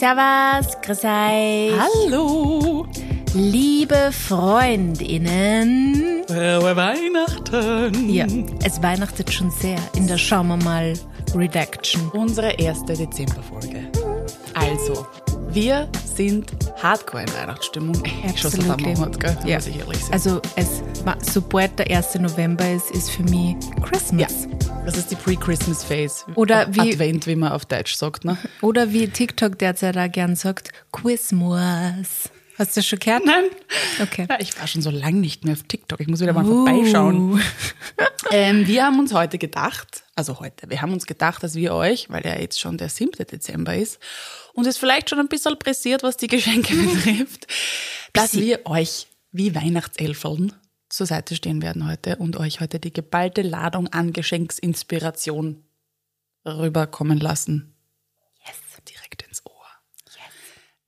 Servus, grüß euch. Hallo. Liebe Freundinnen. Frohe Weihnachten. Ja, es weihnachtet schon sehr in der Schauen wir mal Redaction. Unsere erste Dezemberfolge. Also, wir sind hardcore in Weihnachtsstimmung. Schon seit einem Monat, gell? Ja. Also, es, sobald der 1. November ist, ist für mich Christmas. ja, das ist die Pre-Christmas Phase. Oder wie- Advent, wie man auf Deutsch sagt, ne? Oder wie TikTok derzeit auch gern sagt, Quizmas. Hast du das schon gehört? Nein. Okay. Ja, ich war schon so lange nicht mehr auf TikTok. Ich muss wieder mal vorbeischauen. Uh. Ähm, wir haben uns heute gedacht, also heute, wir haben uns gedacht, dass wir euch, weil ja jetzt schon der 7. Dezember ist und es vielleicht schon ein bisschen pressiert, was die Geschenke betrifft, dass wir euch wie Weihnachtselfeln zur Seite stehen werden heute und euch heute die geballte Ladung an Geschenksinspiration rüberkommen lassen. Yes. Direkt ins Ohr.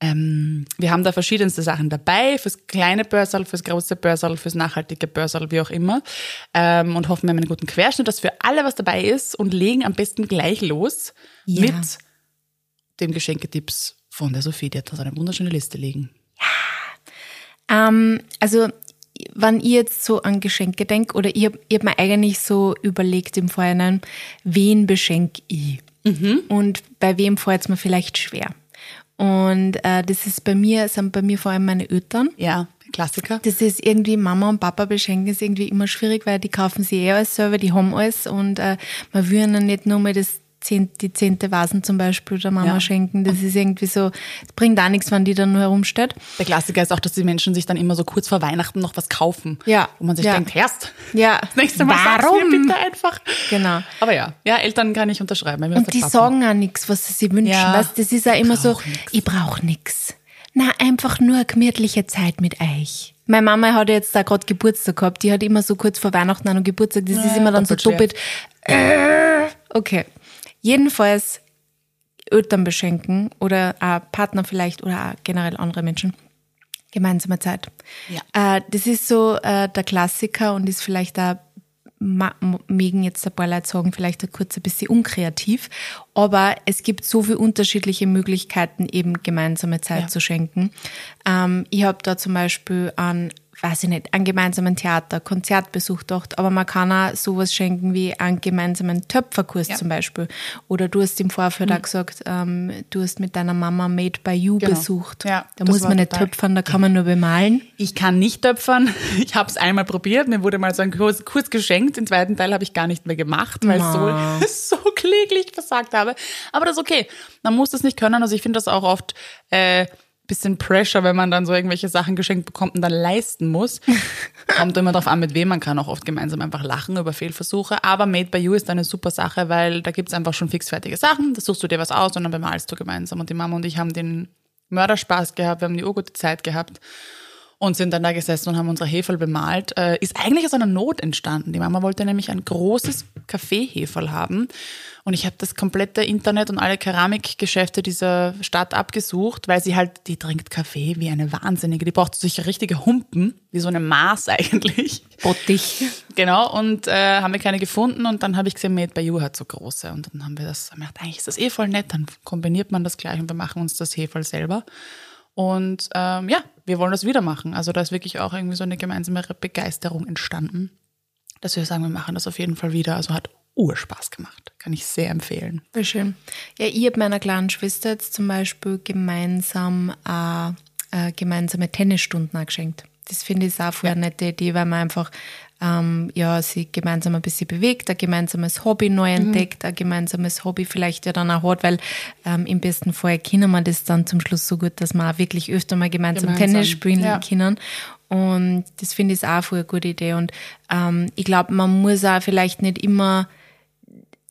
Ähm, wir haben da verschiedenste Sachen dabei, fürs kleine Börsal, fürs große Börsal, fürs nachhaltige Börsal, wie auch immer. Ähm, und hoffen, wir haben einen guten Querschnitt, dass für alle was dabei ist und legen am besten gleich los Ja. mit den Geschenketipps von der Sophie. Die hat so eine wunderschöne Liste liegen. Ähm, also, wenn ich jetzt so an Geschenke denke, oder ich habe hab mir eigentlich so überlegt im Vorhinein, wen beschenke ich? Und bei wem fällt es mir vielleicht schwer? Und äh, das ist bei mir, sind bei mir vor allem meine Eltern. Ja, Klassiker. Das ist irgendwie Mama und Papa beschenken ist irgendwie immer schwierig, weil die kaufen sich eh alles selber, die haben alles und äh, man will ihnen nicht nur mal das zehn, die zehnte Vasen zum Beispiel der Mama Ja. schenken. Das ist irgendwie so, es bringt auch nichts, wenn die dann nur herumsteht. Der Klassiker ist auch, dass die Menschen sich dann immer so kurz vor Weihnachten noch was kaufen. Ja. Wo man sich Ja. denkt, erst. Ja, Das nächste Mal warum? mir bitte einfach. Genau. Aber ja, ja, Eltern kann ich unterschreiben. ist Und die Papa. sagen auch nichts, was sie sich wünschen. Ja. Weißt, das ist auch immer so, nix. ich brauche nichts. Na, einfach nur eine gemütliche Zeit mit euch. Meine Mama hat jetzt da gerade Geburtstag gehabt. Die hat immer so kurz vor Weihnachten noch Geburtstag. Das ist Ja, immer dann so doppelt doppelt. Äh, okay. Jedenfalls Eltern beschenken oder auch Partner vielleicht oder auch generell andere Menschen. Gemeinsame Zeit. Ja. Äh, das ist so äh, der Klassiker und ist vielleicht da mögen jetzt ein paar Leute sagen, vielleicht kurz ein bisschen unkreativ, aber es gibt so viele unterschiedliche Möglichkeiten, eben gemeinsame Zeit Ja. zu schenken. Ähm, ich habe da zum Beispiel an, weiß ich nicht, einen gemeinsamen Theater, Konzertbesuch gedacht, aber man kann auch sowas schenken wie einen gemeinsamen Töpferkurs Ja. zum Beispiel. Oder du hast im Vorfeld auch gesagt, ähm, du hast mit deiner Mama Made by You Genau. besucht. Ja, da muss man nicht total- töpfern, da kann man nur bemalen. Ich kann nicht töpfern. Ich habe es einmal probiert. Mir wurde mal so ein Kurs, Kurs geschenkt. Den zweiten Teil habe ich gar nicht mehr gemacht, weil ich so, so kläglich versagt habe. Aber das ist okay. Man muss das nicht können. Also ich finde das auch oft äh, bisschen Pressure, wenn man dann so irgendwelche Sachen geschenkt bekommt und dann leisten muss. Kommt immer darauf an, mit wem man kann auch oft gemeinsam einfach lachen über Fehlversuche. Aber Made by You ist eine super Sache, weil da gibt's einfach schon fixfertige Sachen. Da suchst du dir was aus und dann bemalst du gemeinsam. Und die Mama und ich haben den Mörderspaß gehabt, wir haben die urgute Zeit gehabt und sind dann da gesessen und haben unsere Heferl bemalt. Äh, ist eigentlich aus einer Not entstanden. Die Mama wollte nämlich ein großes Kaffeeheferl haben. Und ich habe das komplette Internet und alle Keramikgeschäfte dieser Stadt abgesucht, weil sie halt, die trinkt Kaffee wie eine Wahnsinnige. Die braucht sich richtige Humpen, wie so eine Maß eigentlich. Bottich. Genau, und äh, haben wir keine gefunden und dann habe ich gesehen, Made by You hat so große und dann haben wir das, haben wir gedacht, eigentlich ist das eh voll nett, dann kombiniert man das gleich und wir machen uns das Heferl selber. Und ähm, ja, wir wollen das wieder machen. Also da ist wirklich auch irgendwie so eine gemeinsame Begeisterung entstanden, dass wir sagen, wir machen das auf jeden Fall wieder. Also hat Urspaß gemacht, kann ich sehr empfehlen. Voll schön. Ja, ich habe meiner kleinen Schwester jetzt zum Beispiel gemeinsam äh, äh, gemeinsame Tennisstunden geschenkt. Das finde ich auch voll eine nette Idee, weil man einfach ähm, ja, sich gemeinsam ein bisschen bewegt, ein gemeinsames Hobby neu Mhm. entdeckt, ein gemeinsames Hobby vielleicht ja dann auch hat, weil ähm, im besten Fall kennen wir das dann zum Schluss so gut, dass wir auch wirklich öfter mal gemeinsam, Gemeinsam, Tennis spielen ja. können. Und das finde ich auch voll eine gute Idee. Und ähm, ich glaube, man muss auch vielleicht nicht immer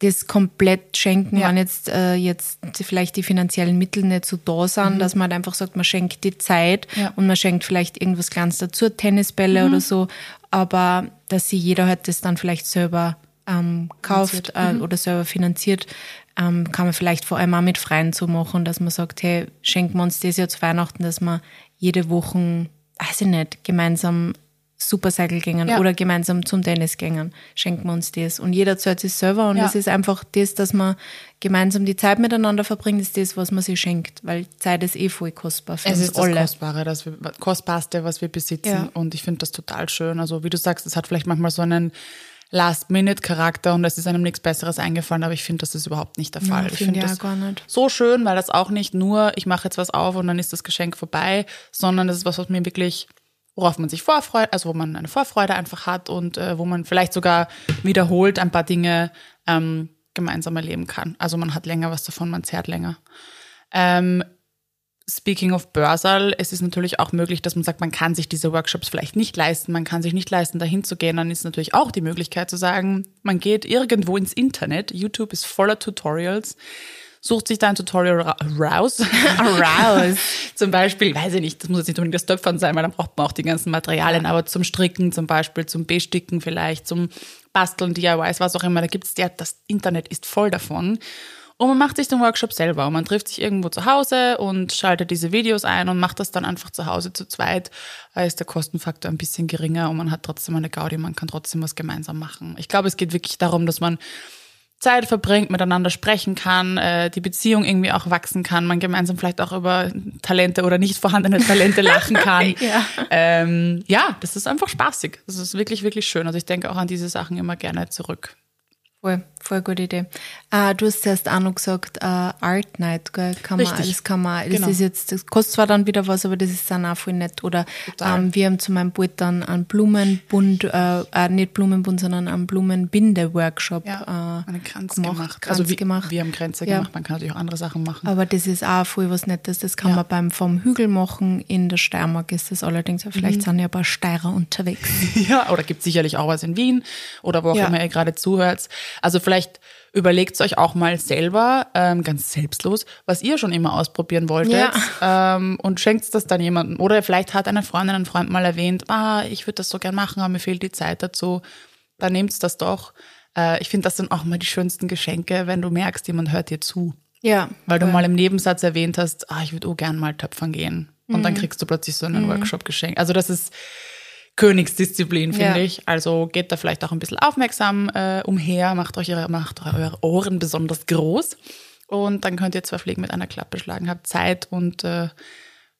das komplett schenken, Ja. wenn jetzt, äh, jetzt vielleicht die finanziellen Mittel nicht so da sind, dass man halt einfach sagt, man schenkt die Zeit Mhm. Ja. Mhm. und man schenkt vielleicht irgendwas Kleines dazu, Tennisbälle oder so, aber dass sich jeder halt das dann vielleicht selber ähm, kauft äh, Mhm. oder selber finanziert, ähm, kann man vielleicht vor allem auch mit Freien so machen, dass man sagt, hey, schenken wir uns das Jahr zu Weihnachten, dass wir jede Woche, weiß ich nicht, gemeinsam Supercycle gängen Ja. oder gemeinsam zum Tennis gängen, schenken wir uns das. Und jeder zahlt sich selber und Ja. es ist einfach das, dass man gemeinsam die Zeit miteinander verbringt, ist das, was man sich schenkt, weil Zeit ist eh voll kostbar für Es uns ist das alle. Kostbare, das wir, Kostbarste, was wir besitzen. Ja. Und ich finde das total schön. Also wie du sagst, es hat vielleicht manchmal so einen Last-Minute-Charakter und es ist einem nichts Besseres eingefallen, aber ich finde, das ist überhaupt nicht der Fall. ich finde ich das gar nicht. so schön, weil das auch nicht nur, ich mache jetzt was auf und dann ist das Geschenk vorbei, sondern das ist was, was mir wirklich, worauf man sich vorfreut, also wo man eine Vorfreude einfach hat und äh, wo man vielleicht sogar wiederholt ein paar Dinge ähm, gemeinsam erleben kann. Also man hat länger was davon, man zehrt länger. Ähm, Speaking of Börsal, es ist natürlich auch möglich, dass man sagt, man kann sich diese Workshops vielleicht nicht leisten, man kann sich nicht leisten, dahin zu gehen. Dann ist natürlich auch die Möglichkeit zu sagen, man geht irgendwo ins Internet. YouTube ist voller Tutorials, sucht sich da ein Tutorial ra raus. Raus. zum Beispiel, weiß ich nicht, das muss jetzt nicht unbedingt das Töpfern sein, weil dann braucht man auch die ganzen Materialien, aber zum Stricken zum Beispiel, zum Besticken vielleicht, zum Basteln, DIYs, was auch immer, da gibt's ja, das Internet ist voll davon. Und man macht sich den Workshop selber und man trifft sich irgendwo zu Hause und schaltet diese Videos ein und macht das dann einfach zu Hause zu zweit. Da ist der Kostenfaktor ein bisschen geringer und man hat trotzdem eine Gaudi, man kann trotzdem was gemeinsam machen. Ich glaube, es geht wirklich darum, dass man Zeit verbringt, miteinander sprechen kann, äh, die Beziehung irgendwie auch wachsen kann, man gemeinsam vielleicht auch über Talente oder nicht vorhandene Talente lachen kann. Ja. Ähm, ja, das ist einfach spaßig. Das ist wirklich, wirklich schön. Also ich denke auch an diese Sachen immer gerne zurück. Voll, voll gute Idee. Äh, du hast erst auch noch gesagt, äh, Art Night, gell? Kann man, das kann man, das Genau. ist jetzt, das kostet zwar dann wieder was, aber das ist dann auch voll nett. Oder ähm, wir haben zu meinem Bund dann einen Blumenbund, äh, äh, nicht Blumenbund, sondern einen Blumenbinde-Workshop Ja, äh, einen Kranz gemacht. gemacht. Kranz also wie, gemacht. wir haben Grenze Ja. gemacht. Man kann natürlich auch andere Sachen machen. Aber das ist auch voll was Nettes. Das kann Ja. man beim vom Hügel machen. In der Steiermark ist das allerdings. Vielleicht Mhm. sind ja ein paar Steirer unterwegs. Ja, oder gibt sicherlich auch was in Wien oder wo auch immer ihr gerade zuhört. Also vielleicht überlegt euch auch mal selber, ähm, ganz selbstlos, was ihr schon immer ausprobieren wolltet ähm, und schenkt das dann jemandem. Oder vielleicht hat eine Freundin, ein Freund mal erwähnt, ah, ich würde das so gern machen, aber mir fehlt die Zeit dazu. Dann nehmt das doch. Äh, ich finde das sind auch mal die schönsten Geschenke, wenn du merkst, jemand hört dir zu. Ja. Weil du mal im Nebensatz erwähnt hast, ah, ich würde auch gern mal töpfern gehen. Und Mhm. dann kriegst du plötzlich so einen Workshop geschenkt. Also das ist Königsdisziplin, finde Ja. ich. Also geht da vielleicht auch ein bisschen aufmerksam äh, umher, macht euch ihre, macht eure Ohren besonders groß. Und dann könnt ihr zwei Fliegen mit einer Klappe schlagen, habt Zeit und äh,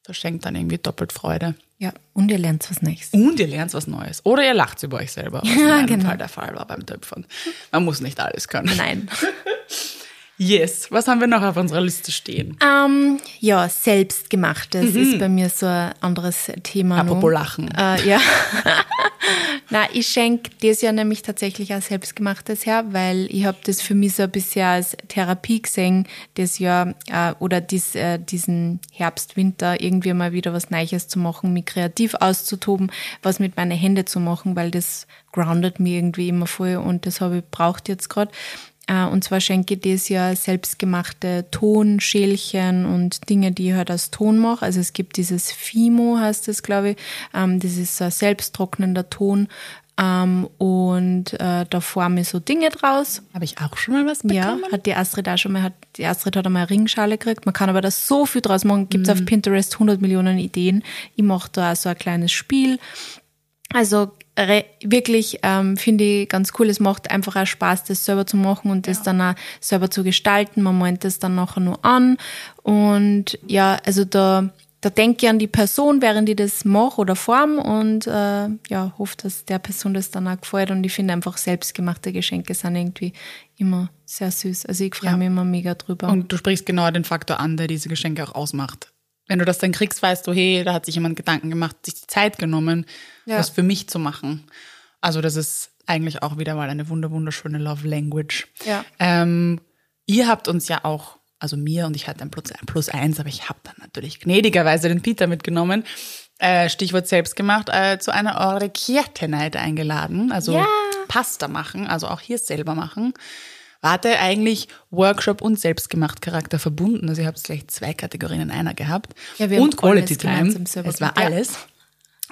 verschenkt dann irgendwie doppelt Freude. Ja. Und ihr lernt was Neues. Und ihr lernt was Neues. Oder ihr lacht über euch selber, was in Ja, meinem genau. Fall der Fall war beim Töpfern. Man muss nicht alles können. Nein. Yes. Was haben wir noch auf unserer Liste stehen? Ähm, ja, selbstgemachtes ist bei mir so ein anderes Thema. noch. Mhm. Apropos Lachen. Äh, ja. Na, ich schenke das ja nämlich tatsächlich als selbstgemachtes her, weil ich habe das für mich so ein bisschen als Therapie gesehen, das Jahr äh, oder dies, äh, diesen Herbst, Winter irgendwie mal wieder was Neues zu machen, mich kreativ auszutoben, was mit meinen Händen zu machen, weil das groundet mir irgendwie immer voll und das habe ich braucht jetzt gerade. Äh, Und zwar schenke ich das ja selbstgemachte Tonschälchen und Dinge, die ich halt aus Ton mache. Also es gibt dieses Fimo, heißt das, glaube ich. Ähm, Das ist so ein selbsttrocknender Ton. Ähm, Und äh, da forme ich so Dinge draus. Habe ich auch schon mal was Ja, bekommen? hat die Astrid auch schon mal, hat, die Astrid hat einmal eine Ringschale gekriegt. Man kann aber da so viel draus machen. Gibt es auf Pinterest 100 Millionen Ideen. Ich mache da auch so ein kleines Spiel. Also wirklich ähm, finde ich ganz cool. Es macht einfach auch Spaß, das selber zu machen und das dann auch selber zu gestalten. Man meint das dann nachher nur an. Und ja, also da, da denke ich an die Person, während ich das mache oder form und äh, ja, hoffe, dass der Person das dann auch gefällt. Und ich finde einfach selbstgemachte Geschenke sind irgendwie immer sehr süß. Also ich freue Ja. mich immer mega drüber. Und du sprichst genau den Faktor an, der diese Geschenke auch ausmacht. Wenn du das dann kriegst, weißt du, hey, da hat sich jemand Gedanken gemacht, sich die Zeit genommen, Ja. was für mich zu machen. Also das ist eigentlich auch wieder mal eine wunder wunderschöne Love Language. Ja. Ähm, ihr habt uns ja auch, also mir und ich hatte ein Plus, Plus eins, aber ich habe dann natürlich gnädigerweise den Peter mitgenommen. Äh, Stichwort selbst gemacht, äh, zu einer Orecchiette-Night eingeladen. Also Ja. Pasta machen, also auch hier selber machen. Warte eigentlich Workshop und selbstgemacht Charakter verbunden. Also ihr habt gleich zwei Kategorien in einer gehabt. Ja, wir haben und Quality Time. Es war alles.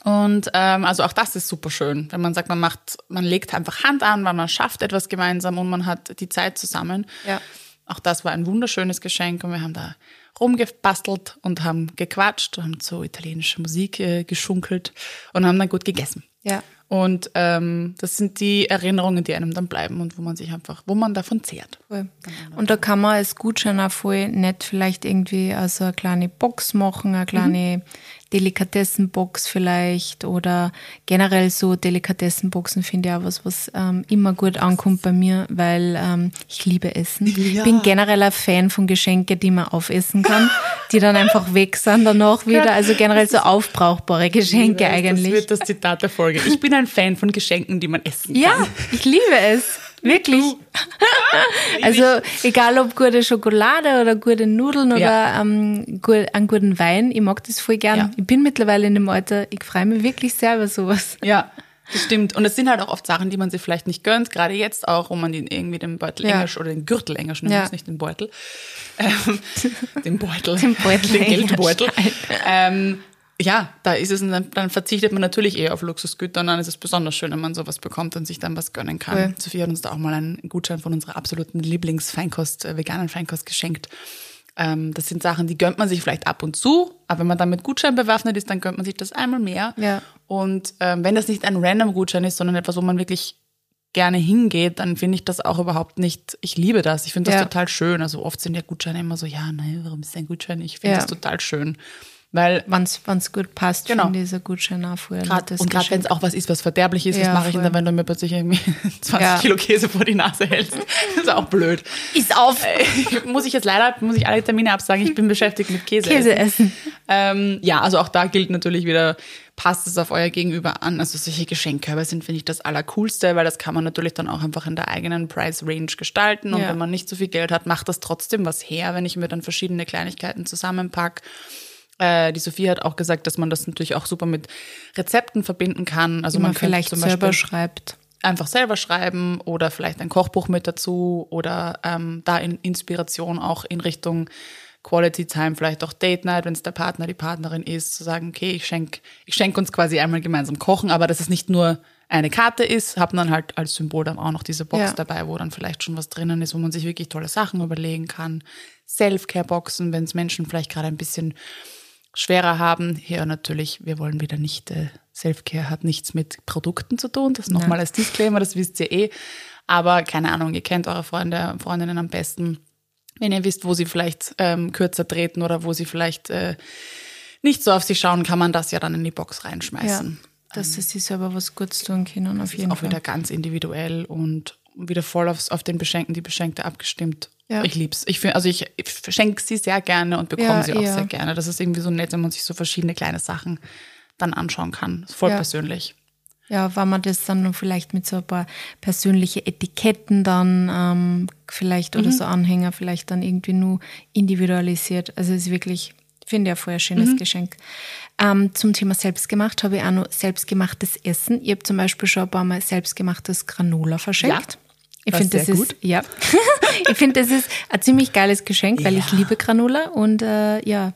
Und ähm, also auch das ist super schön, wenn man sagt, man macht, man legt einfach Hand an, weil man schafft etwas gemeinsam und man hat die Zeit zusammen. Ja. Auch das war ein wunderschönes Geschenk und wir haben da rumgebastelt und haben gequatscht und haben so italienische Musik äh, geschunkelt und haben dann gut gegessen. Ja. Und ähm, das sind die Erinnerungen, die einem dann bleiben und wo man sich einfach, wo man davon zehrt. Voll. Und da kann man als Gutschein auch voll nett vielleicht irgendwie also eine kleine Box machen, eine kleine Delikatessenbox vielleicht oder generell so Delikatessenboxen finde ich auch was, was ähm, immer gut ankommt bei mir, weil ähm, ich liebe Essen. Ja. Bin generell ein Fan von Geschenke, die man aufessen kann, die dann einfach weg sind danach wieder. Also generell so aufbrauchbare Geschenke Das eigentlich. wird das Zitat der Folge. Ich bin ein Fan von Geschenken, die man essen kann. Ja, ich liebe es. Wirklich. Also egal ob gute Schokolade oder gute Nudeln oder Ja. ähm, gut, einen guten Wein, ich mag das voll gern. Ja. Ich bin mittlerweile in dem Alter, ich freue mich wirklich sehr über sowas. Ja, das stimmt. Und es sind halt auch oft Sachen, die man sich vielleicht nicht gönnt, gerade jetzt auch, wo man den irgendwie den Beutel Ja. englisch oder den Gürtel englisch nimmt, Ja. nicht den Beutel. Ähm, den Beutel. Den Beutel den Geldbeutel. Ähm, ja, da ist es, dann, dann verzichtet man natürlich eher auf Luxusgüter und dann ist es besonders schön, wenn man sowas bekommt und sich dann was gönnen kann. Voll. Sophie hat uns da auch mal einen Gutschein von unserer absoluten Lieblingsfeinkost, äh, veganen Feinkost geschenkt. Ähm, das sind Sachen, die gönnt man sich vielleicht ab und zu, aber wenn man dann mit Gutschein bewaffnet ist, dann gönnt man sich das einmal mehr. Ja. Und ähm, wenn das nicht ein random Gutschein ist, sondern etwas, wo man wirklich gerne hingeht, dann finde ich das auch überhaupt nicht, ich liebe das, ich finde das Ja. total schön. Also oft sind ja Gutscheine immer so, ja, nein, warum ist ein Gutschein? Ich finde Ja. das total schön. Weil Wenn es gut passt, Genau. finde ich dieser Gutschein auch ein Grad, und gerade wenn es auch was ist, was verderblich ist, was Ja, mache ich denn wenn du mir plötzlich irgendwie 20 Ja. Kilo Käse vor die Nase hältst? Das ist auch blöd. Ist auf muss ich jetzt leider, muss ich alle Termine absagen, ich bin beschäftigt mit Käse. Käse essen. Ähm, ja, also auch da gilt natürlich wieder, passt es auf euer Gegenüber an. Also solche Geschenkkörbe sind, finde ich, das Allercoolste, weil das kann man natürlich dann auch einfach in der eigenen Price Range gestalten. Und Ja. wenn man nicht so viel Geld hat, macht das trotzdem was her, wenn ich mir dann verschiedene Kleinigkeiten zusammenpack. Äh, die Sophie hat auch gesagt, dass man das natürlich auch super mit Rezepten verbinden kann. Also Die man könnte vielleicht zum selber Beispiel schreibt. einfach selber schreiben oder vielleicht ein Kochbuch mit dazu oder ähm, da in Inspiration auch in Richtung Quality Time, vielleicht auch Date Night, wenn es der Partner, die Partnerin ist, zu sagen, okay, ich schenke ich schenk uns quasi einmal gemeinsam kochen, aber dass es nicht nur eine Karte ist, hat man halt als Symbol dann auch noch diese Box Ja. dabei, wo dann vielleicht schon was drinnen ist, wo man sich wirklich tolle Sachen überlegen kann. Self-Care-Boxen, wenn es Menschen vielleicht gerade ein bisschen schwerer haben. Hier natürlich, wir wollen wieder nicht, äh, Self-Care hat nichts mit Produkten zu tun. Das nochmal als Disclaimer, das wisst ihr eh. Aber keine Ahnung, ihr kennt eure Freunde, Freundinnen am besten. Wenn ihr wisst, wo sie vielleicht ähm, kürzer treten oder wo sie vielleicht äh, nicht so auf sie schauen, kann man das ja dann in die Box Ja. reinschmeißen. Dass sie sich selber was Gutes tun können, auf jeden Auch Fall. wieder ganz individuell und wieder voll aufs, auf den Beschenkten, die Beschenkte abgestimmt. Ja. Ich lieb's. Ich also ich, ich verschenke sie sehr gerne und bekomme Ja, sie auch ja. sehr gerne. Das ist irgendwie so nett, wenn man sich so verschiedene kleine Sachen dann anschauen kann. Voll persönlich. Ja, wenn man das dann vielleicht mit so ein paar persönliche Etiketten dann ähm, vielleicht Mhm. oder so Anhänger vielleicht dann irgendwie nur individualisiert. Also es ist wirklich, finde ich, ein voll schönes Mhm. Geschenk. Ähm, zum Thema selbstgemacht habe ich auch noch selbstgemachtes Essen. Ich habe zum Beispiel schon ein paar Mal selbstgemachtes Granola verschenkt. Ja, Ich finde, das ist, ja. ich finde, das ist ein ziemlich geiles Geschenk, weil ich Ja. liebe Granola und äh, ja,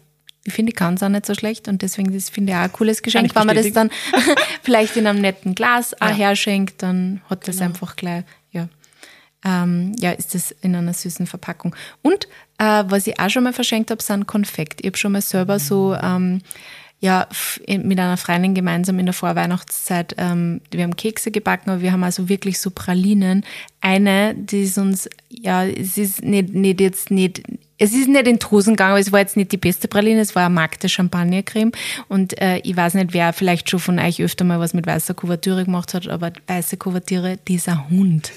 ich finde, ich kann es auch nicht so schlecht und deswegen das finde ich auch ein cooles Geschenk. ich Wenn man das dann vielleicht in einem netten Glas auch Ja. herschenkt, dann hat das Genau. einfach gleich, ja. Ähm, ja, ist das in einer süßen Verpackung. Und äh, was ich auch schon mal verschenkt habe, sind Konfekt. Ich habe schon mal selber so ähm, ja, mit einer Freundin gemeinsam in der Vorweihnachtszeit, ähm, wir haben Kekse gebacken, aber wir haben also wirklich so Pralinen. Eine, die ist uns, ja, es ist nicht, nicht jetzt nicht, es ist nicht in Hosen gegangen, aber es war jetzt nicht die beste Praline, es war eine Magde Champagnercreme und äh, ich weiß nicht, wer vielleicht schon von euch öfter mal was mit weißer Kuvertüre gemacht hat, aber weiße Kuvertüre, dieser Hund.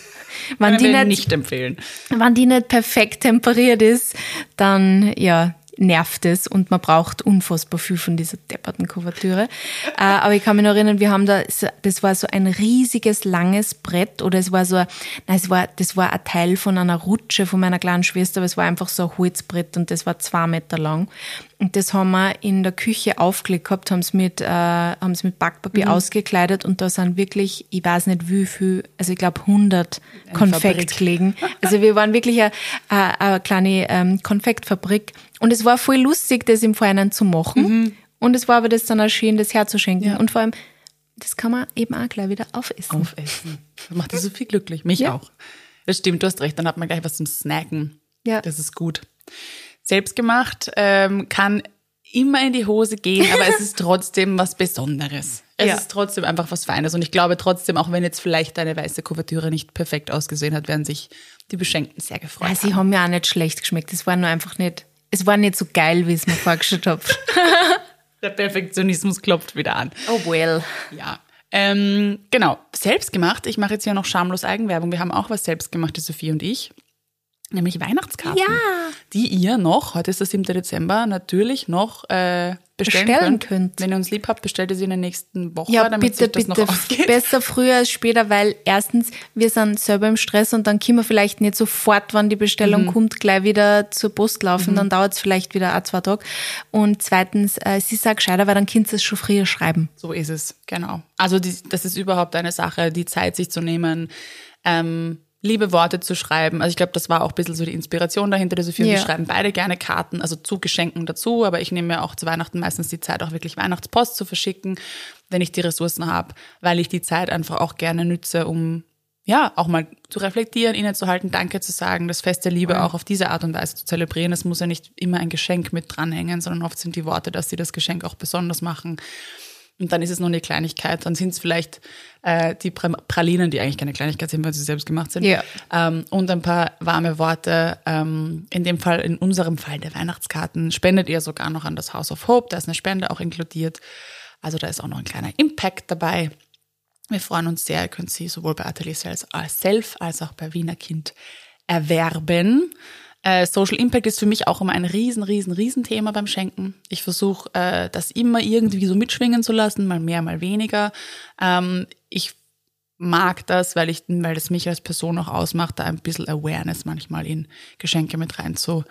Wenn Können die nicht, nicht empfehlen. wenn die nicht perfekt temperiert ist, dann ja nervt es und man braucht unfassbar viel von dieser depperten Kuvertüre. äh, aber ich kann mich noch erinnern, wir haben da, das war so ein riesiges, langes Brett oder es war so, ein- nein, es war, das war ein Teil von einer Rutsche von meiner kleinen Schwester, aber es war einfach so ein Holzbrett und das war zwei Meter lang. Und das haben wir in der Küche aufgelegt gehabt, haben es mit, äh, haben es mit Backpapier ausgekleidet und da sind wirklich, ich weiß nicht wie viel, also ich glaube 100 Konfekt Fabrik. gelegen. Also wir waren wirklich eine, eine, eine kleine ähm, Konfektfabrik und es war voll lustig, das im Vorhinein zu machen. Und es war aber das dann auch schön, das herzuschenken. Ja. Und vor allem, das kann man eben auch gleich wieder aufessen. Aufessen. Das macht die so viel glücklich. Mich Ja. auch. Das stimmt, du hast recht, dann hat man gleich was zum Snacken. Ja. Das ist gut. Selbstgemacht ähm, kann immer in die Hose gehen, aber es ist trotzdem was Besonderes. Es Ja. ist trotzdem einfach was Feines. Und ich glaube trotzdem, auch wenn jetzt vielleicht deine weiße Kuvertüre nicht perfekt ausgesehen hat, werden sich die Beschenkten sehr gefreut Ja, sie haben. mir auch nicht schlecht geschmeckt. Es war nur einfach nicht, es war nicht so geil, wie ich es mir vorgestellt habe. Der Perfektionismus klopft wieder an. Oh well. Ja. Ähm, genau, selbstgemacht. Ich mache jetzt hier noch schamlos Eigenwerbung. Wir haben auch was selbstgemacht, die Sophie und ich. Nämlich Weihnachtskarten. Ja. Die ihr noch, heute ist der 7. Dezember, natürlich noch äh, bestellen, Bestellen könnt. könnt. Wenn ihr uns lieb habt, bestellt ihr sie in der nächsten Woche, Ja, damit bitte, sich das bitte. noch ausgeht. Besser früher als später, weil erstens, wir sind selber im Stress und dann können wir vielleicht nicht sofort, wann die Bestellung Mhm. kommt, gleich wieder zur Post laufen. Dann dauert es vielleicht wieder ein, zwei Tage. Und zweitens, äh, ist auch gescheiter, weil dann könnt ihr es schon früher schreiben. So ist es, genau. Also die, das ist überhaupt eine Sache, die Zeit sich zu nehmen, ähm, liebe Worte zu schreiben. Also ich glaube, das war auch ein bisschen so die Inspiration dahinter. Sophie und Ja. wir schreiben beide gerne Karten, also zu Geschenken dazu, aber ich nehme mir auch zu Weihnachten meistens die Zeit, auch wirklich Weihnachtspost zu verschicken, wenn ich die Ressourcen habe, weil ich die Zeit einfach auch gerne nütze, um ja, auch mal zu reflektieren, innezuhalten, Danke zu sagen, das Fest der Liebe auch auf diese Art und Weise zu zelebrieren. Es muss ja nicht immer ein Geschenk mit dranhängen, sondern oft sind die Worte, dass sie das Geschenk auch besonders machen. Und dann ist es nur eine Kleinigkeit. Dann sind es vielleicht äh, die Pra- Pralinen, die eigentlich keine Kleinigkeit sind, weil sie selbst gemacht sind. Ja. Ähm, und ein paar warme Worte. Ähm, in dem Fall, in unserem Fall der Weihnachtskarten, spendet ihr sogar noch an das House of Hope. Da ist eine Spende auch inkludiert. Also da ist auch noch ein kleiner Impact dabei. Wir freuen uns sehr. Ihr könnt sie sowohl bei Atelier Self als auch bei Wiener Kind erwerben. Äh, Social Impact ist für mich auch immer ein riesen, riesen, riesen Thema beim Schenken. Ich versuche, äh, das immer irgendwie so mitschwingen zu lassen, mal mehr, mal weniger. Ähm, ich mag das, weil ich, weil das mich als Person auch ausmacht, da ein bisschen Awareness manchmal in Geschenke mit rein zu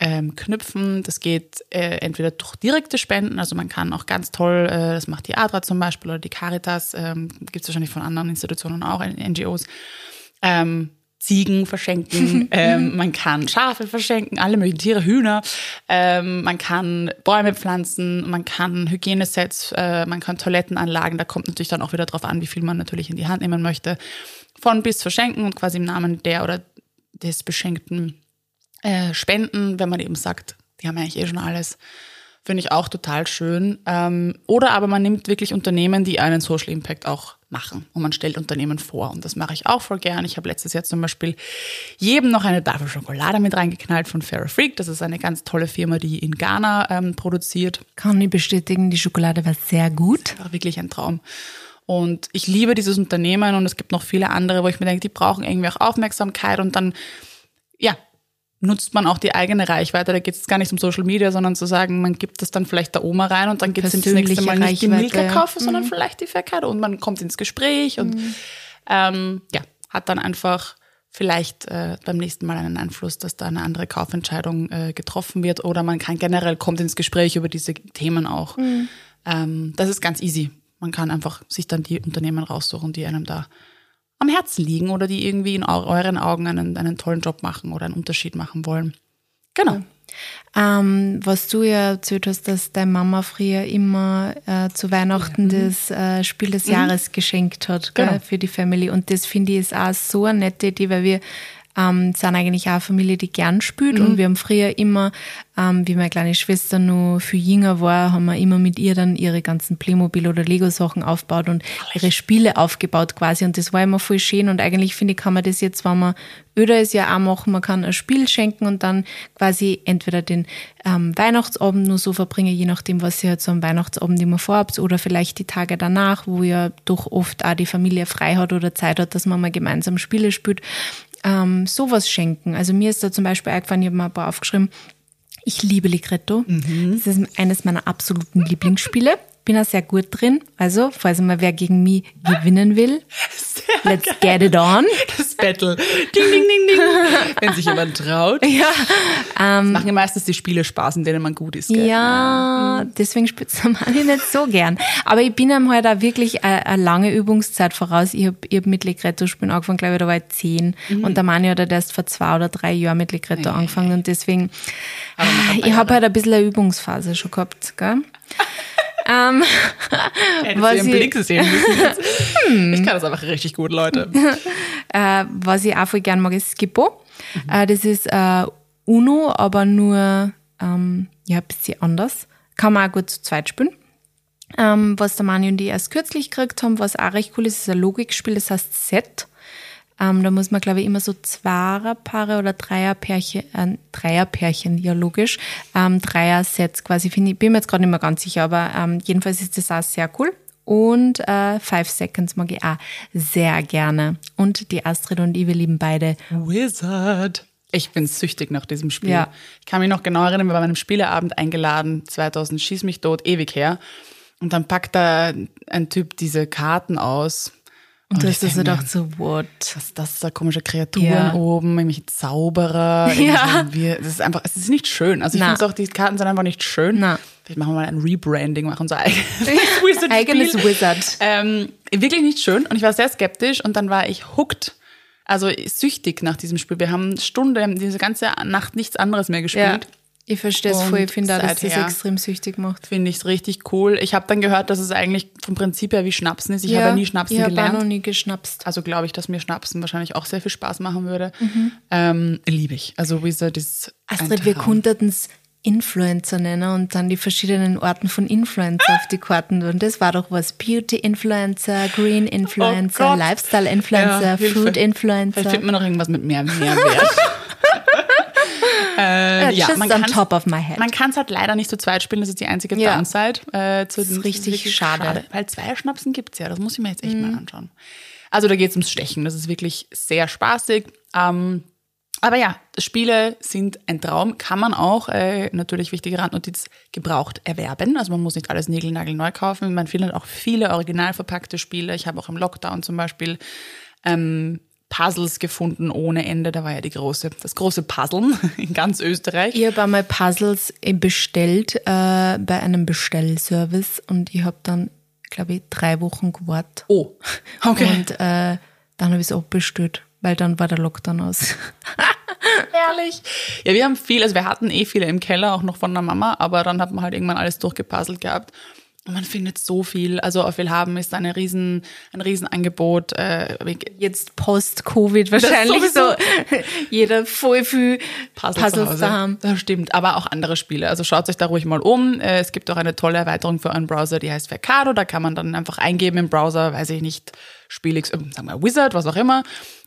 ähm, knüpfen. Das geht äh, entweder durch direkte Spenden, also man kann auch ganz toll, äh, das macht die ADRA zum Beispiel oder die Caritas, ähm, gibt es wahrscheinlich von anderen Institutionen auch, NGOs, ähm, Ziegen verschenken, ähm, man kann Schafe verschenken, alle möglichen Tiere, Hühner, ähm, man kann Bäume pflanzen, man kann Hygienesets, äh, man kann Toilettenanlagen, da kommt natürlich dann auch wieder drauf an, wie viel man natürlich in die Hand nehmen möchte, von bis verschenken und quasi im Namen der oder des Beschenkten äh, spenden, wenn man eben sagt, die haben eigentlich eh schon alles. Finde ich auch total schön. Ähm, oder aber man nimmt wirklich Unternehmen, die einen Social Impact auch machen und man stellt Unternehmen vor. Und das mache ich auch voll gern. Ich habe letztes Jahr zum Beispiel jedem noch eine Tafel Schokolade mit reingeknallt von Farrah Freak. Das ist eine ganz tolle Firma, die in Ghana ähm, produziert. Kann ich bestätigen, die Schokolade war sehr gut. War wirklich ein Traum. Und ich liebe dieses Unternehmen und es gibt noch viele andere, wo ich mir denke, die brauchen irgendwie auch Aufmerksamkeit und dann, ja, nutzt man auch die eigene Reichweite. Da geht es gar nicht um Social Media, sondern zu sagen, man gibt das dann vielleicht der Oma rein und dann gibt es das nächste Mal nicht die Milka kaufen, sondern vielleicht die Verkarte und man kommt ins Gespräch und ähm, ja, hat dann einfach vielleicht äh, beim nächsten Mal einen Einfluss, dass da eine andere Kaufentscheidung äh, getroffen wird oder man kann generell kommt ins Gespräch über diese Themen auch. Ähm, das ist ganz easy. Man kann einfach sich dann die Unternehmen raussuchen, die einem da am Herzen liegen oder die irgendwie in eu- euren Augen einen, einen tollen Job machen oder einen Unterschied machen wollen. Genau. Ähm, was du ja erzählt hast, dass deine Mama früher immer äh, zu Weihnachten das äh, Spiel des Jahres geschenkt hat gell, Genau. für die Family. Und das finde ich ist auch so eine nette Idee, weil wir ähm, sind eigentlich auch eine Familie, die gern spielt. Und wir haben früher immer, ähm, wie meine kleine Schwester noch viel jünger war, haben wir immer mit ihr dann ihre ganzen Playmobil- oder Lego-Sachen aufgebaut und ihre Spiele aufgebaut quasi. Und das war immer voll schön. Und eigentlich finde ich, kann man das jetzt, wenn man öder ist, ja auch machen. Man kann ein Spiel schenken und dann quasi entweder den ähm, Weihnachtsabend nur so verbringen, je nachdem, was ihr halt so am Weihnachtsabend immer vorhabt, oder vielleicht die Tage danach, wo ja doch oft auch die Familie frei hat oder Zeit hat, dass man mal gemeinsam Spiele spielt. Ähm, sowas schenken. Also mir ist da zum Beispiel eingefallen, ich habe mal ein paar aufgeschrieben, ich liebe Ligretto. Das ist eines meiner absoluten Lieblingsspiele. Bin da sehr gut drin. Also, falls mal wer gegen mich gewinnen will, let's get it on. Das Battle. Ding, ding, ding, ding. Wenn sich jemand traut. Ja, Das machen ja meistens die Spiele Spaß, in denen man gut ist. Gell? ja, deswegen spielt es Mani nicht so gern. Aber ich bin ihm halt auch wirklich eine, eine lange Übungszeit voraus. Ich habe hab mit Ligretto spielen angefangen, glaube ich, da war ich zehn. Und der Mani hat erst vor zwei oder drei Jahren mit Ligretto angefangen. Und deswegen, ich habe halt ein bisschen eine Übungsphase schon gehabt. Gell? ähm, was ich- Blick sehen müssen. jetzt. Ich kann das einfach richtig gut, Leute. Äh, was ich auch voll gern mag, ist Skippo. Mhm. Äh, das ist äh, Uno, aber nur ähm, ja, ein bisschen anders. Kann man auch gut zu zweit spielen. Ähm, was der Mani und ich erst kürzlich gekriegt haben, was auch recht cool ist, ist ein Logikspiel, das heißt Set. Ähm, da muss man, glaube ich, immer so Zwarer-Paare oder Dreier-Pärchen, äh, Dreier-Pärchen, ja logisch, ähm, Dreier-Sets quasi, finde ich, bin mir jetzt gerade nicht mehr ganz sicher, aber ähm, jedenfalls ist das auch sehr cool. Und äh, Five Seconds mag ich auch sehr gerne. Und die Astrid und ich, wir lieben beide Wizard. Ich bin süchtig nach diesem Spiel. Ja. Ich kann mich noch genau erinnern, wir waren bei einem Spieleabend eingeladen, 2000, schieß mich tot, ewig her. Und dann packt da ein Typ diese Karten aus. Und, du hast dir gedacht, so, what? Was ist das da komische Kreaturen ja. oben, irgendwelche Zauberer. Ja. Wir, das ist einfach, es ist nicht schön. Also ich finde auch, die Karten sind einfach nicht schön. Na. Vielleicht machen wir mal ein Rebranding, machen unser eigenes Wizard. eigenes Wizard. Ähm, wirklich nicht schön. Und ich war sehr skeptisch und dann war ich hooked also süchtig nach diesem Spiel. Wir haben Stunde, diese ganze Nacht nichts anderes mehr gespielt. Ja. Ich verstehe es voll. Ich finde dass das extrem süchtig macht. Finde ich es richtig cool. Ich habe dann gehört, dass es eigentlich vom Prinzip her wie Schnapsen ist. Ich ja, habe ja nie Schnapsen ich gelernt. Ich habe noch nie geschnapst. Also glaube ich, dass mir Schnapsen wahrscheinlich auch sehr viel Spaß machen würde. Mhm. Ähm, Liebe ich. Also Wizard ist Astrid, wir kunderten es Influencer nennen und dann die verschiedenen Orten von Influencer auf die Karten. Und das war doch was. Beauty-Influencer, Green-Influencer, oh Lifestyle-Influencer, ja, Food-Influencer. Vielleicht findet man noch irgendwas mit mehr Mehrwert. äh, ja, man on top of my head. Man kann es halt leider nicht zu zweit spielen, das ist die einzige ja. Downside. Äh, zu, das ist richtig das schade. schade. Weil zwei Schnapsen gibt es ja, das muss ich mir jetzt echt mhm. mal anschauen. Also da geht es ums Stechen, das ist wirklich sehr spaßig. Ähm, aber ja, Spiele sind ein Traum, kann man auch, äh, natürlich wichtige Randnotiz, gebraucht erwerben. Also man muss nicht alles Nägelnagel neu kaufen. Man findet auch viele original verpackte Spiele. Ich habe auch im Lockdown zum Beispiel ähm, Puzzles gefunden ohne Ende. Da war ja die große, das große Puzzeln in ganz Österreich. Ich habe einmal Puzzles bestellt äh, bei einem Bestellservice und ich habe dann, glaube ich, drei Wochen gewartet. Oh, okay. Und äh, dann habe ich es abbestellt weil dann war der Lockdown aus. Herrlich. Ja, wir haben viel, also wir hatten eh viele im Keller, auch noch von der Mama, aber dann hat man halt irgendwann alles durchgepuzzelt gehabt. Und man findet so viel. Also auf Willhaben ist eine riesen, ein Riesenangebot. Äh, Jetzt post-Covid wahrscheinlich so jeder voll viel Puzzles, Puzzles zu haben. Das stimmt, aber auch andere Spiele. Also schaut euch da ruhig mal um. Äh, es gibt auch eine tolle Erweiterung für euren Browser, die heißt Vercado. Da kann man dann einfach eingeben im Browser, weiß ich nicht, Spiel X, sagen wir Wizard, was auch immer.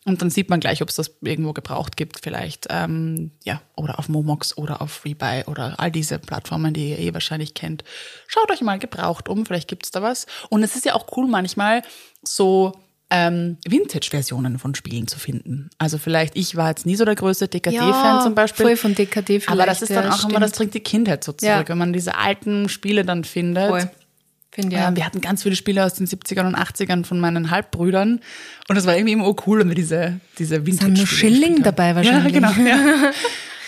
Und dann sieht man gleich, ob es das irgendwo gebraucht gibt, vielleicht. Ähm, ja, oder auf Momox oder auf Freebuy oder all diese Plattformen, die ihr eh wahrscheinlich kennt. Schaut euch mal gebraucht um, vielleicht gibt es da was. Und es ist ja auch cool manchmal so ähm, Vintage-Versionen von Spielen zu finden. Also vielleicht, ich war jetzt nie so der größte DKD-Fan ja, zum Beispiel. Voll von DKD vielleicht. Aber das ist dann ja, auch stimmt. immer, das bringt die Kindheit so zurück, ja. wenn man diese alten Spiele dann findet. Voll. Finde ja. wir hatten ganz viele Spiele aus den 70ern und 80ern von meinen Halbbrüdern. Und es war irgendwie immer cool, wenn wir diese, diese Vintage Sind nur Schilling dabei wahrscheinlich. Ja, genau. Ja.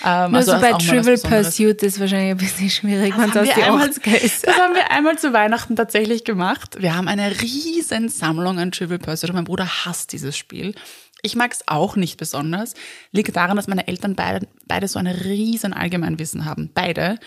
ähm, also bei Trivial Pursuit ist wahrscheinlich ein bisschen schwierig, wenn das die einmal, Das haben wir einmal zu Weihnachten tatsächlich gemacht. Wir haben eine riesen Sammlung an Trivial Pursuit und mein Bruder hasst dieses Spiel. Ich mag es auch nicht besonders. Liegt daran, dass meine Eltern beide, beide so ein riesen Allgemeinwissen haben. Beide.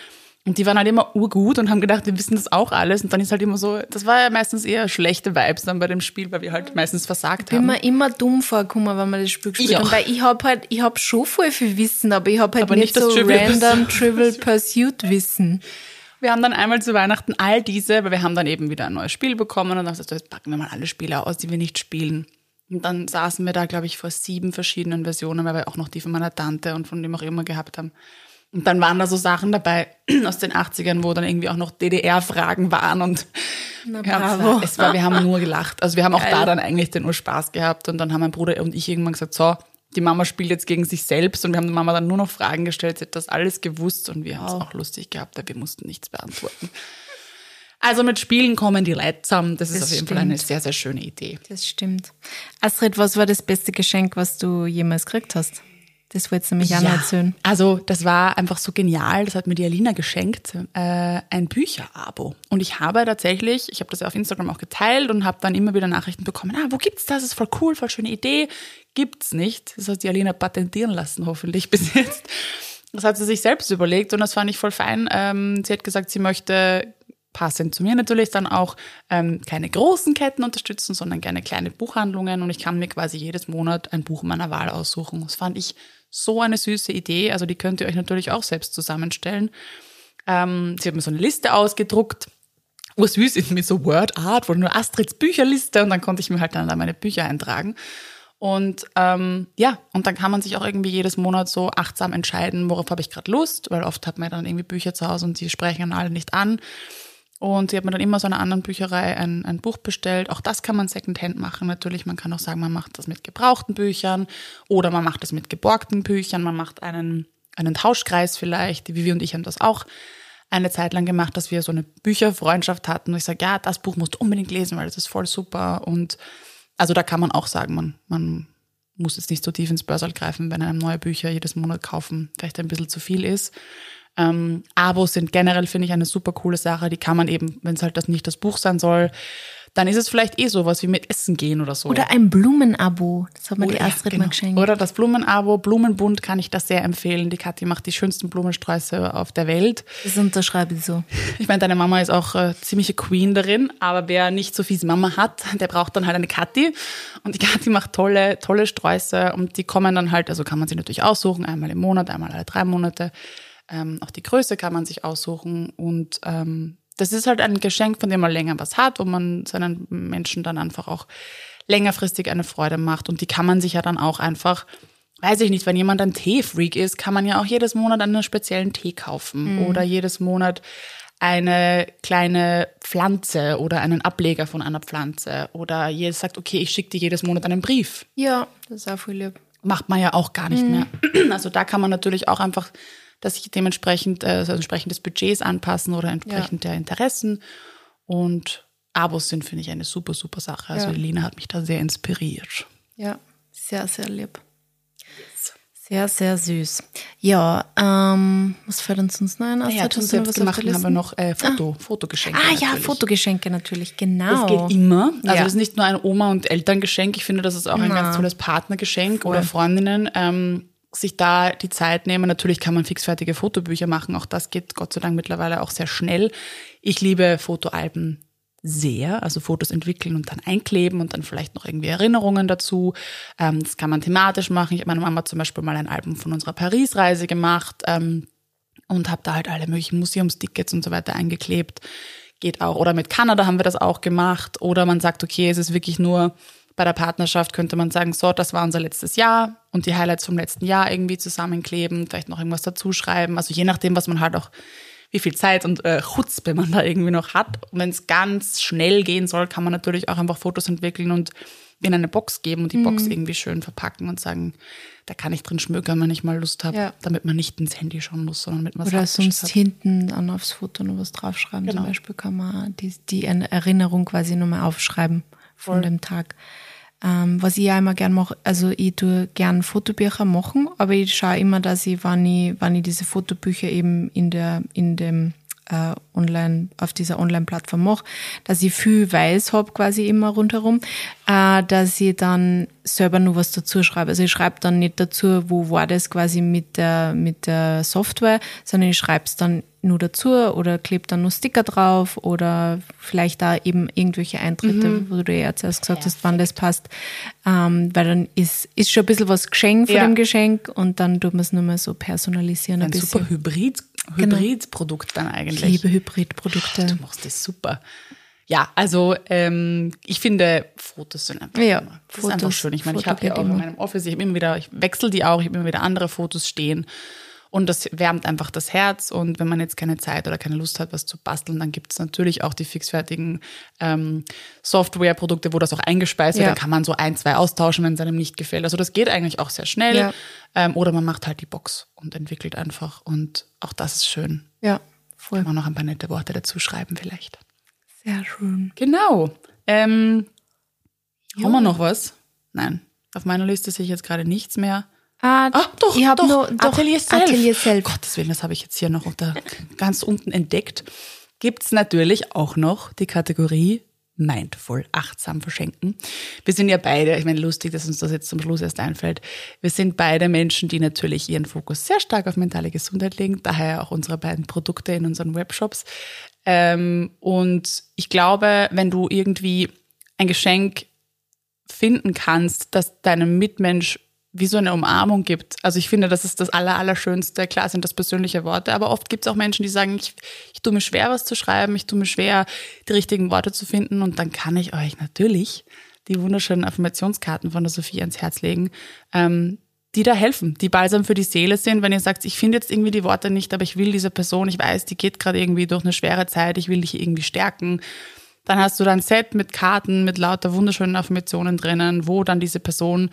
Und die waren halt immer urgut und haben gedacht, wir wissen das auch alles. Und dann ist halt immer so, das war ja meistens eher schlechte Vibes dann bei dem Spiel, weil wir halt meistens versagt haben. Ich bin mir immer dumm vorgekommen, wenn wir das Spiel gespielt haben. Weil ich habe halt, ich habe schon voll viel Wissen, aber ich habe halt aber nicht, nicht so Trivial random Trivial Pursuit Wissen. Wir haben dann einmal zu Weihnachten all diese, weil wir haben dann eben wieder ein neues Spiel bekommen und dann dachte ich, jetzt packen wir mal alle Spiele aus, die wir nicht spielen. Und dann saßen wir da, glaube ich, vor sieben verschiedenen Versionen, weil wir auch noch die von meiner Tante und von dem auch immer gehabt haben. Und dann waren da so Sachen dabei aus den 80ern, wo dann irgendwie auch noch DDR-Fragen waren und Na, bravo. es war, wir haben nur gelacht. Also wir haben auch Geil. da dann eigentlich den Urspaß gehabt und dann haben mein Bruder und ich irgendwann gesagt, so, die Mama spielt jetzt gegen sich selbst und wir haben der Mama dann nur noch Fragen gestellt, sie hat das alles gewusst und wir wow. haben es auch lustig gehabt, weil wir mussten nichts beantworten. Also mit Spielen kommen die Leute zusammen. Das, das ist auf jeden stimmt. Fall eine sehr, sehr schöne Idee. Das stimmt. Astrid, was war das beste Geschenk, was du jemals gekriegt hast? Das du nämlich auch noch erzählen. Also das war einfach so genial, das hat mir die Alina geschenkt, äh, ein Bücherabo. Und ich habe tatsächlich, ich habe das ja auf Instagram auch geteilt und habe dann immer wieder Nachrichten bekommen, ah, wo gibt's das? Das ist voll cool, voll schöne Idee. Gibt's nicht. Das hat die Alina patentieren lassen, hoffentlich bis jetzt. Das hat sie sich selbst überlegt und das fand ich voll fein. Ähm, sie hat gesagt, sie möchte passend zu mir natürlich dann auch ähm, keine großen Ketten unterstützen, sondern gerne kleine Buchhandlungen und ich kann mir quasi jedes Monat ein Buch meiner Wahl aussuchen. Das fand ich so eine süße Idee. Also die könnt ihr euch natürlich auch selbst zusammenstellen. Ähm, sie hat mir so eine Liste ausgedruckt. Ursüß ist mit so Word Art, wo nur Astrids Bücherliste und dann konnte ich mir halt dann da meine Bücher eintragen. Und ähm, ja, und dann kann man sich auch irgendwie jedes Monat so achtsam entscheiden, worauf habe ich gerade Lust, weil oft hat man dann irgendwie Bücher zu Hause und die sprechen alle nicht an. Und sie hat mir dann immer so einer anderen Bücherei ein, ein Buch bestellt. Auch das kann man Secondhand machen. Natürlich, man kann auch sagen, man macht das mit gebrauchten Büchern oder man macht das mit geborgten Büchern. Man macht einen, einen Tauschkreis vielleicht. Die Vivi und ich haben das auch eine Zeit lang gemacht, dass wir so eine Bücherfreundschaft hatten. Und ich sage, ja, das Buch musst du unbedingt lesen, weil das ist voll super. Und also da kann man auch sagen, man, man muss jetzt nicht so tief ins Börsal greifen, wenn einem neue Bücher jedes Monat kaufen vielleicht ein bisschen zu viel ist. Ähm, Abos sind generell, finde ich, eine super coole Sache. Die kann man eben, wenn es halt das nicht das Buch sein soll, dann ist es vielleicht eh sowas wie mit Essen gehen oder so. Oder ein Blumenabo. Das hat mir Oder, die Astrid ja, genau. mal geschenkt. Oder das Blumenabo, Blumenbund kann ich das sehr empfehlen. Die Kathi macht die schönsten Blumensträuße auf der Welt. Das unterschreibe ich so. Ich meine, deine Mama ist auch äh, ziemliche Queen darin, aber wer nicht so fies Mama hat, der braucht dann halt eine Kathi. Und die Kathi macht tolle, tolle Sträuße und die kommen dann halt, also kann man sie natürlich aussuchen, einmal im Monat, einmal alle drei Monate. Ähm, auch die Größe kann man sich aussuchen und ähm, das ist halt ein Geschenk, von dem man länger was hat, wo man seinen Menschen dann einfach auch längerfristig eine Freude macht. Und die kann man sich ja dann auch einfach, weiß ich nicht, wenn jemand ein Teefreak ist, kann man ja auch jedes Monat einen speziellen Tee kaufen oder jedes Monat eine kleine Pflanze oder einen Ableger von einer Pflanze oder jedes sagt, okay, ich schicke dir jedes Monat einen Brief. Ja, das ist auch voll lieb. Macht man ja auch gar nicht mehr. Also da kann man natürlich auch einfach dass sich dementsprechend äh, also entsprechend des Budgets anpassen oder entsprechend der Interessen. Und Abos sind, finde ich, eine super, super Sache. Also Ja. Elina hat mich da sehr inspiriert. Ja, sehr, sehr lieb. Sehr, sehr süß. Ja, ähm, was fällt uns sonst noch ein? Ja, Hast zum Selbstgemachten haben wir noch äh, Foto, Fotogeschenke. Ah ja, natürlich. Fotogeschenke natürlich, genau. Das geht immer. Also Ja. das ist nicht nur ein Oma- und Elterngeschenk. Ich finde, das ist auch ein Na. ganz tolles Partnergeschenk Voll. oder Freundinnen. Ähm, sich da die Zeit nehmen. Natürlich kann man fixfertige Fotobücher machen. Auch das geht Gott sei Dank mittlerweile auch sehr schnell. Ich liebe Fotoalben sehr, also Fotos entwickeln und dann einkleben und dann vielleicht noch irgendwie Erinnerungen dazu. Ähm, das kann man thematisch machen. Ich habe meiner Mama zum Beispiel mal ein Album von unserer Paris-Reise gemacht. Ähm, und habe da halt alle möglichen Museumstickets und so weiter eingeklebt. Geht auch. Oder mit Kanada haben wir das auch gemacht. Oder man sagt, okay, es ist wirklich nur bei der Partnerschaft könnte man sagen, so, das war unser letztes Jahr und die Highlights vom letzten Jahr irgendwie zusammenkleben, vielleicht noch irgendwas dazuschreiben. Also je nachdem, was man halt auch, wie viel Zeit und äh, Chutzpe man da irgendwie noch hat. Und wenn es ganz schnell gehen soll, kann man natürlich auch einfach Fotos entwickeln und in eine Box geben und die Box irgendwie schön verpacken und sagen, da kann ich drin schmökern, wenn ich mal Lust habe, Ja. damit man nicht ins Handy schauen muss, sondern mit was Oder sonst hat. hinten dann aufs Foto noch was draufschreiben. Genau. Zum Beispiel kann man die, die Erinnerung quasi nochmal aufschreiben von Voll. dem Tag. Ähm, was ich ja immer gern mache, also ich tue gern Fotobücher machen, aber ich schaue immer, dass ich, wenn ich, wenn ich diese Fotobücher eben in der, in dem äh, online, auf dieser Online-Plattform mache, dass ich viel weiß habe quasi immer rundherum, äh, dass ich dann selber nur was dazu schreibe. Also ich schreibe dann nicht dazu, wo war das quasi mit der, mit der Software, sondern ich schreibe es dann nur dazu oder klebe dann nur Sticker drauf oder vielleicht da eben irgendwelche Eintritte, wo du ja zuerst gesagt hast, wann das passt. Ähm, weil dann ist, ist schon ein bisschen was geschenkt von Ja. dem Geschenk und dann tut man es nur mal so personalisieren ein, Ein bisschen. super Hybrid, Genau. Hybridprodukt dann eigentlich. Ich liebe Hybridprodukte. Du machst das super. Ja, also ähm, ich finde, Fotos sind einfach Ja, immer. Das ist einfach Fotos- schön. Ich meine, ich Foto habe ja auch in immer. meinem Office, ich habe immer wieder, ich wechsle die auch, ich habe immer wieder andere Fotos stehen. Und das wärmt einfach das Herz. Und wenn man jetzt keine Zeit oder keine Lust hat, was zu basteln, dann gibt es natürlich auch die fixfertigen ähm, Softwareprodukte, wo das auch eingespeist wird. Ja. Dann kann man so ein, zwei austauschen, wenn es einem nicht gefällt. Also das geht eigentlich auch sehr schnell. Ja. Ähm, oder man macht halt die Box und entwickelt einfach. Und auch das ist schön. Ja, voll. Kann man noch ein paar nette Worte dazu schreiben vielleicht. Sehr schön. Genau. Ähm, haben wir noch was? Nein. Auf meiner Liste sehe ich jetzt gerade nichts mehr. Ah, Ah, doch, ich habe doch. nur doch, Atelier Self. Atelier Self. Gottes Willen, das habe ich jetzt hier noch unter, ganz unten entdeckt. Gibt's natürlich auch noch die Kategorie Mindful, achtsam verschenken. Wir sind ja beide, ich meine, lustig, dass uns das jetzt zum Schluss erst einfällt. Wir sind beide Menschen, die natürlich ihren Fokus sehr stark auf mentale Gesundheit legen, daher auch unsere beiden Produkte in unseren Webshops. Ähm, und ich glaube, wenn du irgendwie ein Geschenk finden kannst, das deinem Mitmensch wie so eine Umarmung gibt. Also ich finde, das ist das Aller, Allerschönste. Klar sind das persönliche Worte, aber oft gibt es auch Menschen, die sagen, ich, ich tue mir schwer, was zu schreiben, ich tue mir schwer, die richtigen Worte zu finden und dann kann ich euch natürlich die wunderschönen Affirmationskarten von der Sophie ans Herz legen, ähm, die da helfen, die balsam für die Seele sind, wenn ihr sagt, ich finde jetzt irgendwie die Worte nicht, aber ich will diese Person, ich weiß, die geht gerade irgendwie durch eine schwere Zeit, ich will dich irgendwie stärken. Dann hast du da ein Set mit Karten, mit lauter wunderschönen Affirmationen drinnen, wo dann diese Person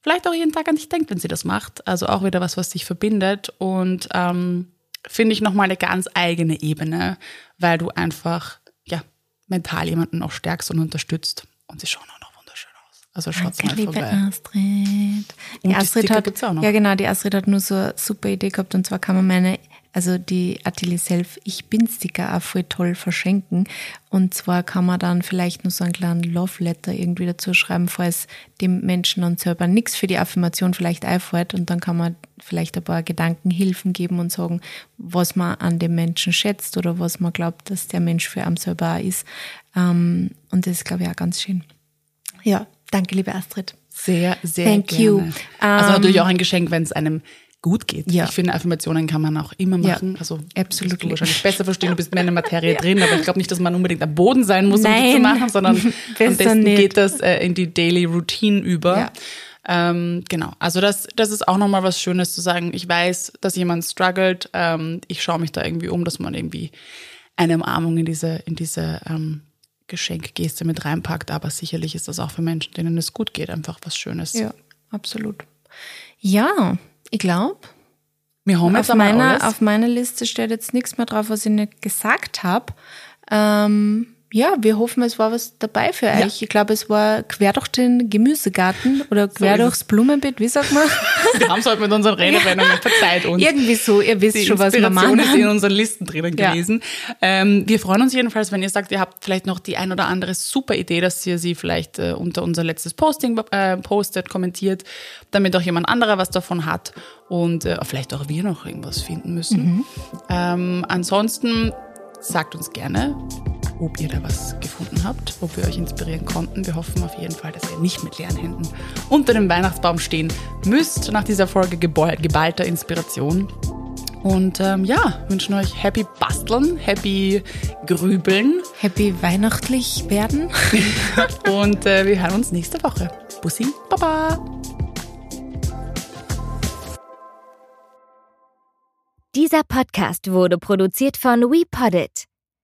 vielleicht auch jeden Tag an dich denkt, wenn sie das macht. Also auch wieder was, was dich verbindet und ähm, finde ich nochmal eine ganz eigene Ebene, weil du einfach ja mental jemanden auch stärkst und unterstützt und sie schauen auch noch wunderschön aus. Also schaut mal liebe vorbei. Astrid. Die Und die Astrid Sticker hat, gibt's auch noch. ja genau, die Astrid hat nur so eine super Idee gehabt und zwar kann man meine, also die Atelier Self Ich bin Sticker auch voll toll verschenken und zwar kann man dann vielleicht nur so einen kleinen Love Letter irgendwie dazu schreiben, falls dem Menschen dann selber nichts für die Affirmation vielleicht einfällt und dann kann man vielleicht ein paar Gedankenhilfen geben und sagen, was man an dem Menschen schätzt oder was man glaubt, dass der Mensch für einen selber auch ist. Ähm, Und das ist, glaube ich, auch ganz schön. Ja, danke, liebe Astrid. Sehr, sehr Thank gerne. you. Also Ähm, natürlich auch ein Geschenk, wenn es einem gut geht. Ja. Ich finde, Affirmationen kann man auch immer Ja, machen. Also absolutely. wirst du wahrscheinlich besser verstehen, du bist mehr in der Materie drin, aber ich glaube nicht, dass man unbedingt am Boden sein muss, um die Nein. zu machen, sondern am besten nicht. geht das äh, in die Daily Routine über. Ja. Ähm, genau, also das, das ist auch nochmal was Schönes zu sagen. Ich weiß, dass jemand struggelt. Ähm, ich schaue mich da irgendwie um, dass man irgendwie eine Umarmung in diese, in diese ähm, Geschenkgeste mit reinpackt. Aber sicherlich ist das auch für Menschen, denen es gut geht, einfach was Schönes. Ja, absolut. Ja, ich glaube, Wir haben auf jetzt einmal meiner, alles. auf meiner Liste steht jetzt nichts mehr drauf, was ich nicht gesagt habe. Ähm, ja, wir hoffen, es war was dabei für euch. Ich glaube, es war quer durch den Gemüsegarten oder quer ist durchs Blumenbeet, wie sagt man? Wir haben es heute mit unseren Redewendungen, verzeiht uns. Irgendwie so, ihr wisst Die schon, was wir Inspiration ist in machen. unseren Listen drinnen Ja. gewesen. Ähm, wir freuen uns jedenfalls, wenn ihr sagt, ihr habt vielleicht noch die ein oder andere super Idee, dass ihr sie vielleicht äh, unter unser letztes Posting äh, postet, kommentiert, damit auch jemand anderer was davon hat und äh, vielleicht auch wir noch irgendwas finden müssen. Mhm. Ähm, ansonsten sagt uns gerne, ob ihr da was gefunden habt, ob wir euch inspirieren konnten. Wir hoffen auf jeden Fall, dass ihr nicht mit leeren Händen unter dem Weihnachtsbaum stehen müsst nach dieser Folge geball- geballter Inspiration. Und ähm, ja, wünschen euch happy Basteln, happy Grübeln Happy weihnachtlich werden. und äh, wir hören uns nächste Woche. Bussi, Baba! Dieser Podcast wurde produziert von WePoddit.